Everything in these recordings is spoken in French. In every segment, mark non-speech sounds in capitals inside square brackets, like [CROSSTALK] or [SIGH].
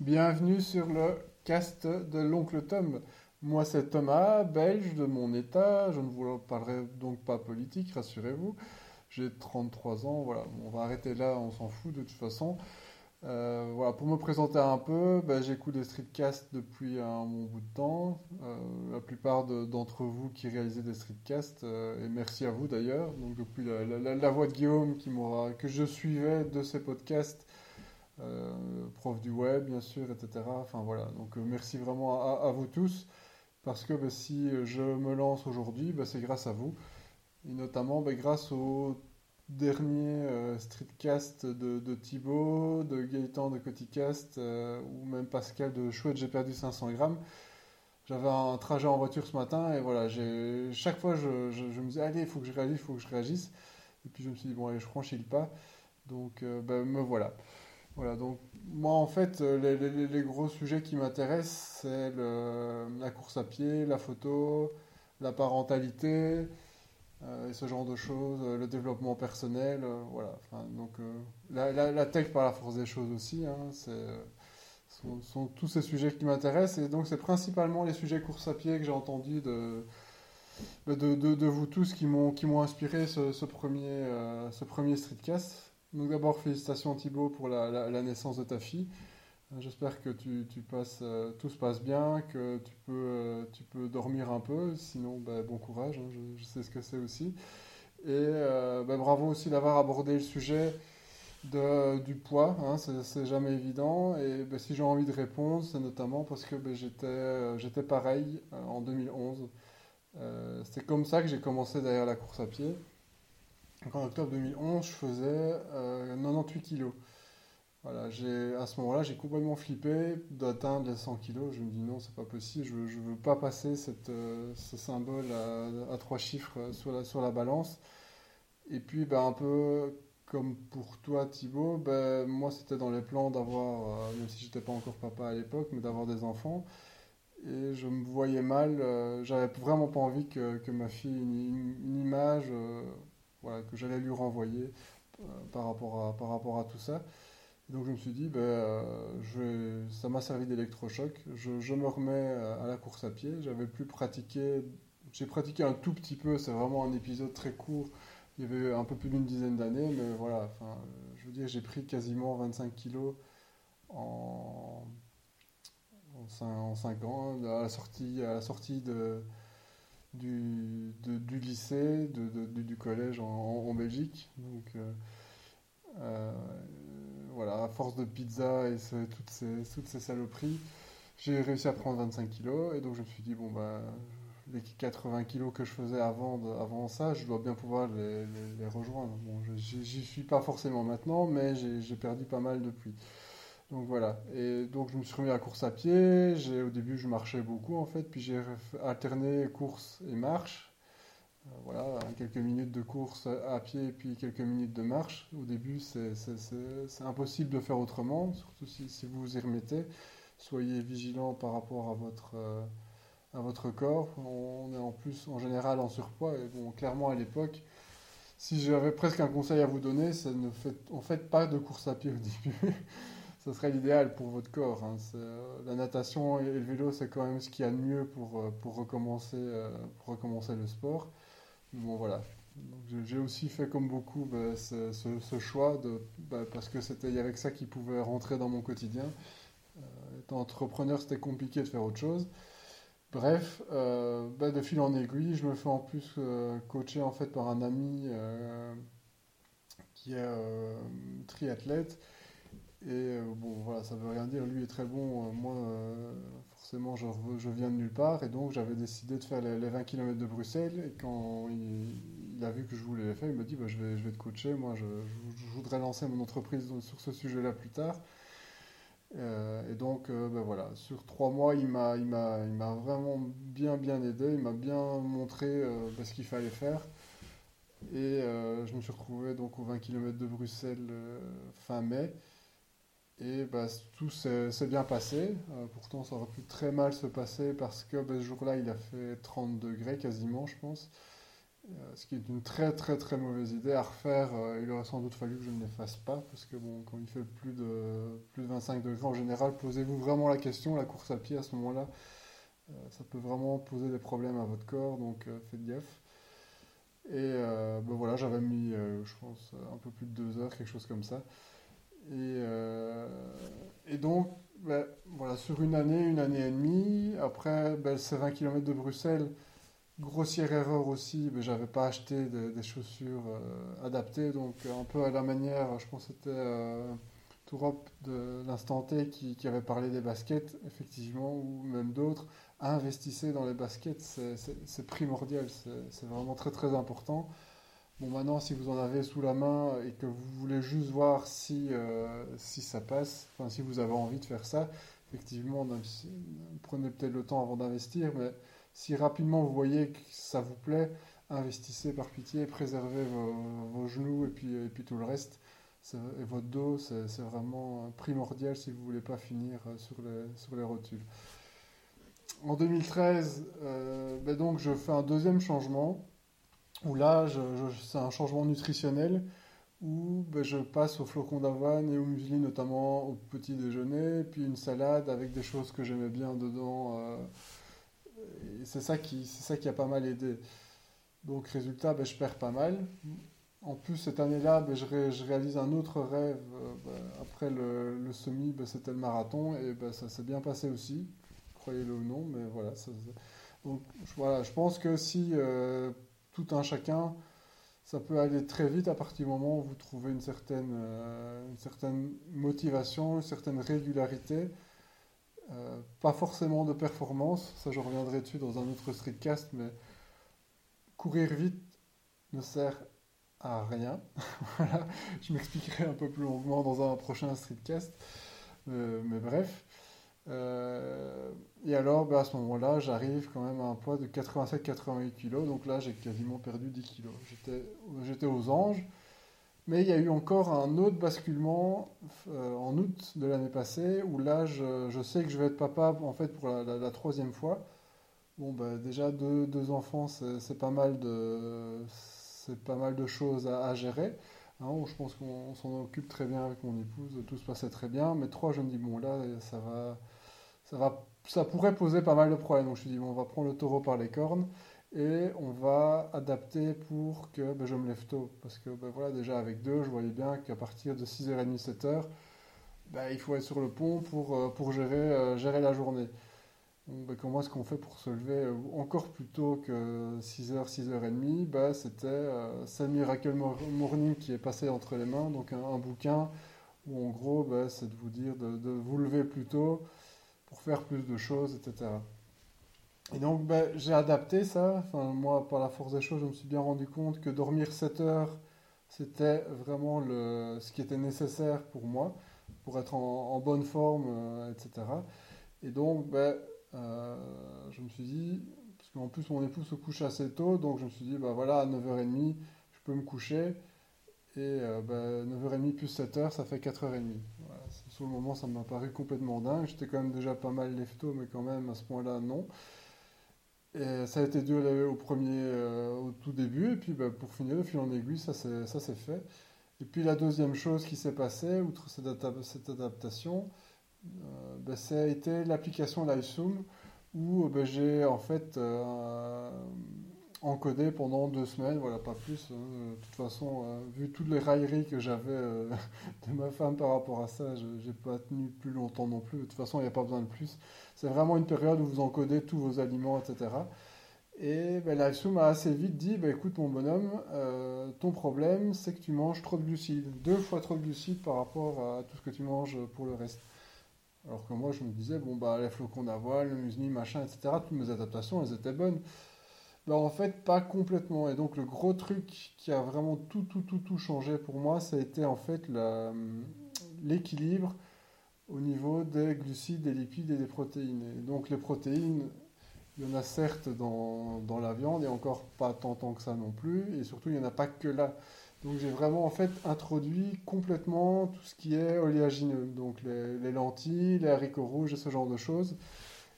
Bienvenue sur le cast de l'oncle Tom. Moi c'est Thomas, belge de mon état. Je ne vous parlerai donc pas politique, rassurez-vous. J'ai 33 ans, voilà. On va arrêter là, on s'en fout de toute façon. Euh, voilà, pour me présenter un peu, ben, j'écoute des streetcasts depuis un bon bout de temps. Euh, la plupart d'entre vous qui réalisez des streetcasts, euh, et merci à vous d'ailleurs. Donc depuis la, voix de Guillaume qui que je suivais de ces podcasts, prof du web bien sûr, etc. Enfin voilà, donc merci vraiment à, vous tous parce que ben, si je me lance aujourd'hui, ben, c'est grâce à vous et notamment ben, grâce au dernier euh, streetcast de, de, Thibaut, de Gaëtan de Coticast, euh, ou même Pascal de Chouette, j'ai perdu 500 grammes. J'avais un trajet en voiture ce matin et voilà, chaque fois je, me disais allez, il faut que je réagisse, il faut que je réagisse. Et puis je me suis dit bon allez, je franchis le pas. Donc euh, me voilà. Voilà, donc moi en fait, les, les gros sujets qui m'intéressent, c'est la course à pied, la photo, la parentalité, euh, et ce genre de choses, euh, le développement personnel, euh, voilà. donc la, tech par la force des choses aussi, hein, sont, tous ces sujets qui m'intéressent et donc c'est principalement les sujets course à pied que j'ai entendu de, de, vous tous qui m'ont inspiré ce premier ce premier streetcast. Donc d'abord félicitations Thibaut pour la, naissance de ta fille. J'espère que tu, passes, euh, tout se passe bien, que tu peux, euh, tu peux dormir un peu. Sinon, bah, bon courage, hein, je, sais ce que c'est aussi. Et euh, bah, bravo aussi d'avoir abordé le sujet du poids. Hein, c'est jamais évident. Et bah, si j'ai envie de répondre, c'est notamment parce que j'étais pareil en 2011. C'était comme ça que j'ai commencé derrière la course à pied. En octobre 2011, je faisais 98 kilos. Voilà, à ce moment-là, j'ai complètement flippé d'atteindre les 100 kilos. Je me dis non, c'est pas possible. Je, ne veux pas passer euh, ce symbole à, trois chiffres sur la, balance. Et puis, ben, un peu comme pour toi, Thibaut, ben, moi, c'était dans les plans d'avoir, euh, même si j'étais pas encore papa à l'époque, mais d'avoir des enfants. Et je me voyais mal. Euh, j'avais vraiment pas envie que, ma fille ait une, image, que j'allais lui renvoyer par rapport à, par rapport à tout ça. Donc je me suis dit, ben, euh, ça m'a servi d'électrochoc. Je, je, me remets à la course à pied. J'avais plus pratiqué, j'ai pratiqué un tout petit peu. C'est vraiment un épisode très court. Il y avait un peu plus d'une dizaine d'années, mais voilà. Enfin, je veux dire, j'ai pris quasiment 25 kilos en, en, 5, ans à la sortie, à la sortie de, du, du lycée, de, du, collège en, en Belgique. Donc euh, euh, voilà, à force de pizza et toutes, ces, toutes ces saloperies, j'ai réussi à prendre 25 kilos. Et donc je me suis dit, bon, bah, les 80 kilos que je faisais avant, avant ça, je dois bien pouvoir les, les, rejoindre. Bon, j'y suis pas forcément maintenant, mais j'ai perdu pas mal depuis. Donc voilà. Et donc je me suis remis à course à pied. Au début, je marchais beaucoup en fait, puis j'ai alterné course et marche. Euh, voilà, quelques minutes de course à pied puis quelques minutes de marche. Au début, c'est impossible de faire autrement, surtout si, vous vous y remettez. Soyez vigilant par rapport à votre, euh, à votre corps. On est en plus en général en surpoids. Et bon, clairement à l'époque, si j'avais presque un conseil à vous donner, c'est ne faites, fait pas de course à pied au [LAUGHS] début. Ce serait l'idéal pour votre corps. Hein. Euh, la natation et le vélo, c'est quand même ce qu'il y a de mieux pour, pour, recommencer, pour recommencer le sport. Bon, voilà. J'ai aussi fait comme beaucoup bah, ce, choix de, bah, parce que c'était avait ça qui pouvait rentrer dans mon quotidien. Euh, étant entrepreneur, c'était compliqué de faire autre chose. Bref, euh, bah, de fil en aiguille, je me fais en plus euh, coacher en fait par un ami qui est triathlète. Et bon, voilà, ça veut rien dire. Lui est très bon. moi, forcément, je, viens de nulle part. Et donc, j'avais décidé de faire les, 20 km de Bruxelles. Et quand il, a vu que je voulais les faire, il m'a dit bah, je, vais, je vais te coacher. Moi, je, voudrais lancer mon entreprise sur ce sujet-là plus tard. Euh, et donc, euh, ben voilà, sur trois mois, il m'a, il m'a, il m'a vraiment bien, bien aidé. Il m'a bien montré euh, ben, ce qu'il fallait faire. Et je me suis retrouvé donc aux 20 km de Bruxelles fin mai. Et bah, tout s'est bien passé. Euh, pourtant, ça aurait pu très mal se passer parce que bah, ce jour-là, il a fait 30 degrés quasiment, je pense. ce qui est une très très très mauvaise idée à refaire. il aurait sans doute fallu que je ne les fasse pas, parce que bon, quand il fait plus de, plus de 25 degrés en général, posez-vous vraiment la question, la course à pied à ce moment-là, ça peut vraiment poser des problèmes à votre corps, donc faites gaffe. Et ben voilà, j'avais mis, je pense, un peu plus de deux heures, quelque chose comme ça. Et, et donc, ben, voilà, sur une année, une année et demie, après ben, ces 20 km de Bruxelles, grossière erreur aussi, ben, j'avais pas acheté des chaussures euh, adaptées, donc un peu à la manière, je pense que c'était euh, Tourop de l'instant T qui, avait parlé des baskets, effectivement, ou même d'autres. Investissez dans les baskets, c'est primordial, c'est vraiment très très important. Bon, maintenant, si vous en avez sous la main et que vous voulez juste voir si, euh, ça passe, si vous avez envie de faire ça, effectivement, prenez peut-être le temps avant d'investir, mais si rapidement vous voyez que ça vous plaît, investissez par pitié, préservez vos, genoux et puis, tout le reste. Et votre dos, c'est vraiment primordial si vous ne voulez pas finir euh, sur les, sur les rotules. En 2013, euh, ben donc je fais un deuxième changement où là, c'est un changement nutritionnel où ben, je passe au flocon d'avoine et au muesli notamment au petit déjeuner, puis une salade avec des choses que j'aimais bien dedans. Euh, c'est ça, qui, ça qui a pas mal aidé. Donc résultat, ben, je perds pas mal. En plus, cette année-là, ben, je, réalise un autre rêve. Euh, après le, le semi, c'était le marathon et ça s'est bien passé aussi, croyez-le ou non, mais voilà. donc voilà, je pense que si euh, tout un chacun, ça peut aller très vite à partir du moment où vous trouvez une certaine, euh, motivation, une certaine régularité. Euh, pas forcément de performance, ça je reviendrai dessus dans un autre streetcast, mais courir vite ne sert à rien. [LAUGHS] voilà, je m'expliquerai un peu plus longuement dans un prochain streetcast. Euh, mais bref. Euh, et alors, ben, à ce moment-là, j'arrive quand même à un poids de 87-88 kg. Donc là, j'ai quasiment perdu 10 kg. J'étais aux anges. Mais il y a eu encore un autre basculement euh, en août de l'année passée où là, je, sais que je vais être papa en fait pour la, troisième fois. Bon, ben, déjà deux, deux enfants, c'est pas mal de c'est pas mal de choses à, gérer. Hein. je pense qu'on s'en occupe très bien avec mon épouse, tout se passait très bien. Mais trois, je me dis bon là, ça va ça, va, ça pourrait poser pas mal de problèmes. Donc je me suis dit, bon, on va prendre le taureau par les cornes et on va adapter pour que ben, je me lève tôt. Parce que ben, voilà, déjà avec deux, je voyais bien qu'à partir de 6h30, 7h, ben, il faut être sur le pont pour, euh, pour gérer, euh, gérer la journée. Donc, comment est-ce qu'on fait pour se lever euh, encore plus tôt que 6h, 6h30 ben, C'était euh, Miracle Morning qui est passé entre les mains, donc un, bouquin où en gros ben, c'est de vous dire de, vous lever plus tôt pour faire plus de choses, etc. Et donc, ben, j'ai adapté ça. Enfin, moi, par la force des choses, je me suis bien rendu compte que dormir 7 heures, c'était vraiment le, ce qui était nécessaire pour moi, pour être en, bonne forme, euh, etc. Et donc, ben, euh, je me suis dit, parce qu'en plus, mon époux se couche assez tôt, donc je me suis dit, ben voilà, à 9h30, je peux me coucher. Et euh, ben, 9h30 plus 7h, ça fait 4h30. Sur le moment, ça m'a paru complètement dingue. J'étais quand même déjà pas mal lefto, mais quand même, à ce point-là, non. Et ça a été dur au premier, euh, au tout début, et puis bah, pour finir, le fil en aiguille, ça s'est fait. Et puis la deuxième chose qui s'est passée, outre cette, adaptation, euh, bah, ça a été l'application Livezoom, où bah, j'ai en fait euh, encodé pendant deux semaines, voilà, pas plus. Hein. De toute façon, euh, vu toutes les railleries que j'avais euh, [LAUGHS] de ma femme par rapport à ça, je n'ai pas tenu plus longtemps non plus. De toute façon, il n'y a pas besoin de plus. C'est vraiment une période où vous encodez tous vos aliments, etc. Et ben, la m'a assez vite dit, ben, écoute mon bonhomme, euh, ton problème, c'est que tu manges trop de glucides. Deux fois trop de glucides par rapport à tout ce que tu manges pour le reste. Alors que moi, je me disais, bon, bah, les flocons d'avoine, le muesli, machin, etc., toutes mes adaptations, elles étaient bonnes. Ben, en fait, pas complètement. Et donc, le gros truc qui a vraiment tout, tout, tout, tout changé pour moi, ça a été en fait l'équilibre au niveau des glucides, des lipides et des protéines. Et donc, les protéines, il y en a certes dans, dans, la viande et encore pas tant, tant que ça non plus. Et surtout, il n'y en a pas que là. Donc, j'ai vraiment en fait introduit complètement tout ce qui est oléagineux. Donc, les lentilles, les haricots rouges et ce genre de choses.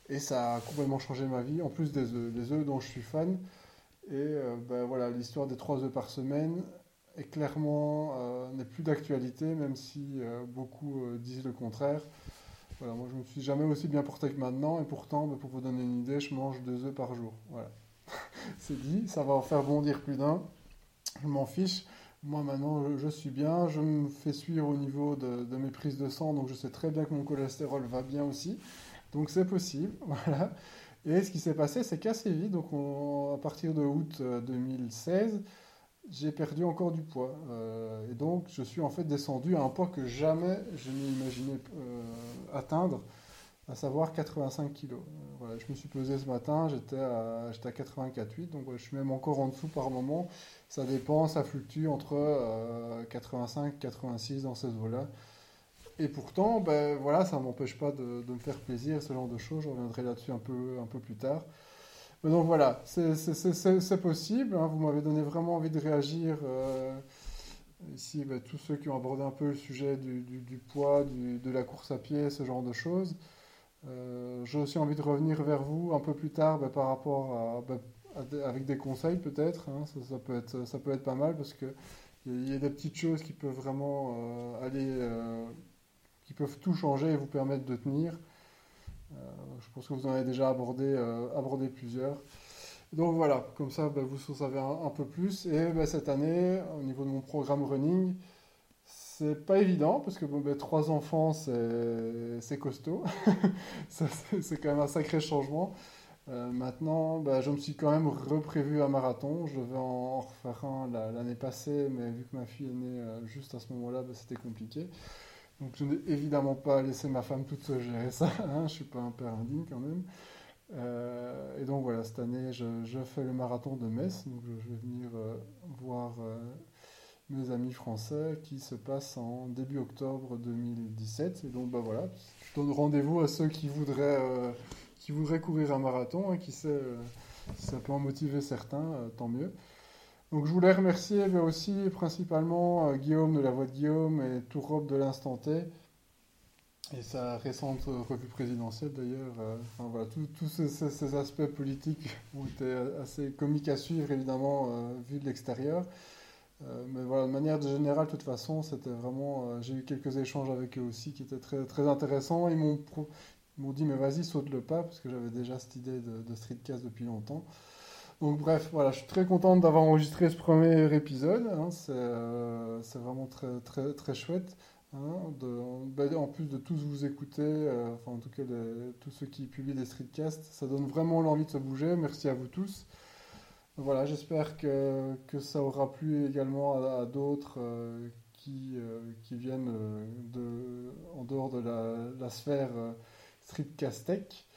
Et ça a complètement changé ma vie, en plus des œufs, des œufs dont je suis fan. Et ben, voilà, l'histoire des trois œufs par semaine est clairement n'est plus d'actualité, même si beaucoup disent le contraire. Voilà, moi je ne me suis jamais aussi bien porté que maintenant, et pourtant, ben, pour vous donner une idée, je mange deux œufs par jour. Voilà. [LAUGHS] C'est dit, ça va en faire bondir plus d'un. Je m'en fiche. Moi maintenant, je, suis bien. Je me fais suivre au niveau de, mes prises de sang, donc je sais très bien que mon cholestérol va bien aussi. Donc c'est possible. [LAUGHS] Voilà. Et ce qui s'est passé, c'est qu'assez vite, donc à partir de août 2016, euh, j'ai perdu encore du poids. Euh, et donc, je suis en fait descendu à un poids que jamais je n'imaginais euh, atteindre, à savoir 85 kg. Voilà, je me suis pesé ce matin, j'étais à, j'étais à 84,8, donc je suis même encore en dessous par moment. Ça dépend, ça fluctue entre 85 et 86 dans ces eaux-là. Et pourtant, ben, voilà, ça ne m'empêche pas de, de, me faire plaisir, ce genre de choses. Je reviendrai là-dessus un peu, un peu plus tard. Donc voilà, c'est possible. Hein. Vous m'avez donné vraiment envie de réagir. Euh, ici, bah, tous ceux qui ont abordé un peu le sujet du, poids, de la course à pied, ce genre de choses. Euh, j'ai aussi envie de revenir vers vous un peu plus tard bah, par rapport à, bah, avec des conseils peut-être. Hein. Ça, peut être, ça peut être pas mal parce qu'il y, y, a des petites choses qui peuvent vraiment euh, aller, qui peuvent tout changer et vous permettre de tenir. Euh, je pense que vous en avez déjà abordé, euh, plusieurs. Donc voilà, comme ça, ben, vous en savez un, peu plus. Et ben, cette année, au niveau de mon programme running, c'est pas évident parce que ben, trois enfants, c'est costaud. [LAUGHS] c'est quand même un sacré changement. Euh, maintenant, je me suis quand même reprévu un marathon. Je vais en, refaire un l'année passée, mais vu que ma fille est née juste à ce moment-là, c'était compliqué. Donc je n'ai évidemment pas laissé ma femme toute seule gérer ça, [LAUGHS] hein, je ne suis pas un père indigne quand même. Euh, et donc voilà, cette année, je, fais le marathon de Metz, donc je, vais venir euh, voir euh, mes amis français qui se passe en début octobre 2017. Et donc bah voilà, je donne rendez-vous à ceux qui voudraient, qui voudraient courir un marathon, et hein, qui sait, si ça peut en motiver certains, tant mieux. Donc je voulais remercier mais aussi principalement euh, Guillaume de la Voix de Guillaume et Tourrobe de l'Instant T et sa récente revue présidentielle d'ailleurs. Euh, enfin, voilà, tous ces, aspects politiques [LAUGHS] ont été assez comiques à suivre évidemment euh, vu de l'extérieur. mais voilà, de manière générale, de toute façon, c'était vraiment. j'ai eu quelques échanges avec eux aussi qui étaient très, très intéressants. Ils m'ont, dit, mais vas-y, saute le pas, parce que j'avais déjà cette idée de, de streetcast depuis longtemps. Donc bref, voilà, je suis très contente d'avoir enregistré ce premier épisode. Hein, euh, c'est vraiment très, très, très chouette. Hein, ben, en plus de tous vous écouter, euh, enfin en tout cas tous ceux qui publient des streetcasts, ça donne vraiment l'envie de se bouger. Merci à vous tous. Voilà, j'espère que, que, ça aura plu également à, d'autres euh, qui, qui viennent de, en dehors de la, la sphère streetcast tech.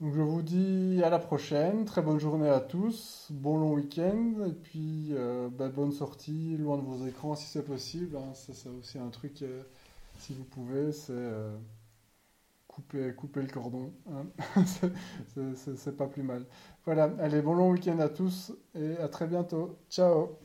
Donc je vous dis à la prochaine, très bonne journée à tous, bon long week-end, et puis euh, bah, bonne sortie, loin de vos écrans si c'est possible. Hein. c'est aussi un truc, euh, si vous pouvez, c'est euh, couper, couper le cordon. Hein. [LAUGHS] c'est pas plus mal. Voilà, allez, bon long week-end à tous, et à très bientôt. Ciao